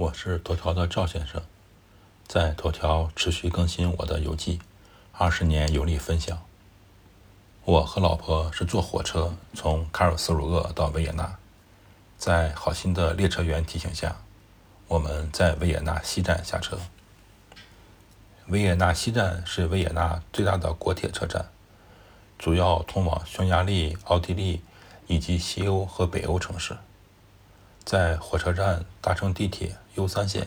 我是头条的赵先生，在头条持续更新我的游记，二十年游历分享。我和老婆是坐火车从卡尔斯鲁厄到维也纳，在好心的列车员提醒下，我们在维也纳西站下车。维也纳西站是维也纳最大的国铁车站，主要通往匈牙利、奥地利以及西欧和北欧城市。在火车站搭乘地铁 U 三线，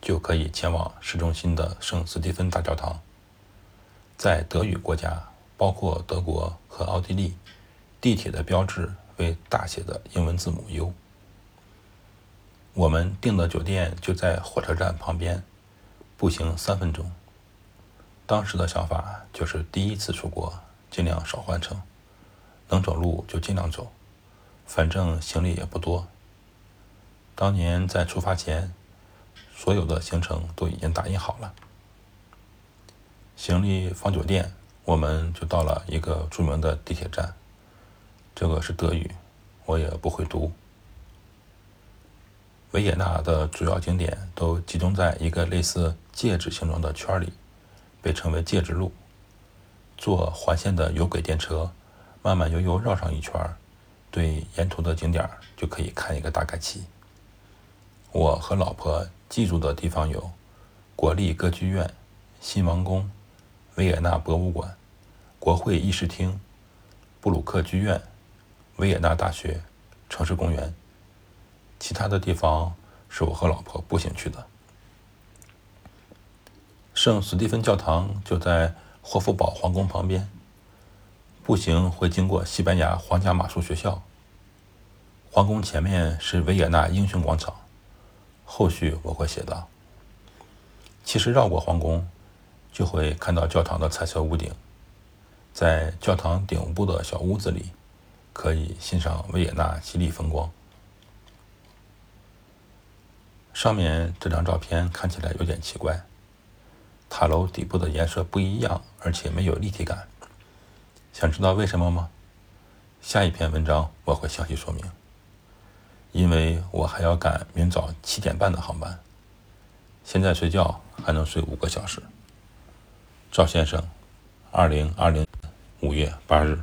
就可以前往市中心的圣斯蒂芬大教堂。在德语国家，包括德国和奥地利，地铁的标志为大写的英文字母 U。我们订的酒店就在火车站旁边，步行三分钟。当时的想法就是第一次出国，尽量少换乘，能走路就尽量走，反正行李也不多。当年在出发前，所有的行程都已经打印好了。行李放酒店，我们就到了一个著名的地铁站。这个是德语，我也不会读。维也纳的主要景点都集中在一个类似戒指形状的圈里，被称为戒指路。坐环线的有轨电车，慢慢悠悠绕上一圈，对沿途的景点就可以看一个大概齐。我和老婆记住的地方有：国立歌剧院、新王宫、维也纳博物馆、国会议事厅、布鲁克剧院、维也纳大学、城市公园。其他的地方是我和老婆步行去的。圣斯蒂芬教堂就在霍夫堡皇宫旁边，步行会经过西班牙皇家马术学校。皇宫前面是维也纳英雄广场。后续我会写到。其实绕过皇宫，就会看到教堂的彩色屋顶。在教堂顶部的小屋子里，可以欣赏维也纳绮丽风光。上面这张照片看起来有点奇怪，塔楼底部的颜色不一样，而且没有立体感。想知道为什么吗？下一篇文章我会详细说明。因为我还要赶明早七点半的航班，现在睡觉还能睡五个小时。赵先生，二零二零五月八日。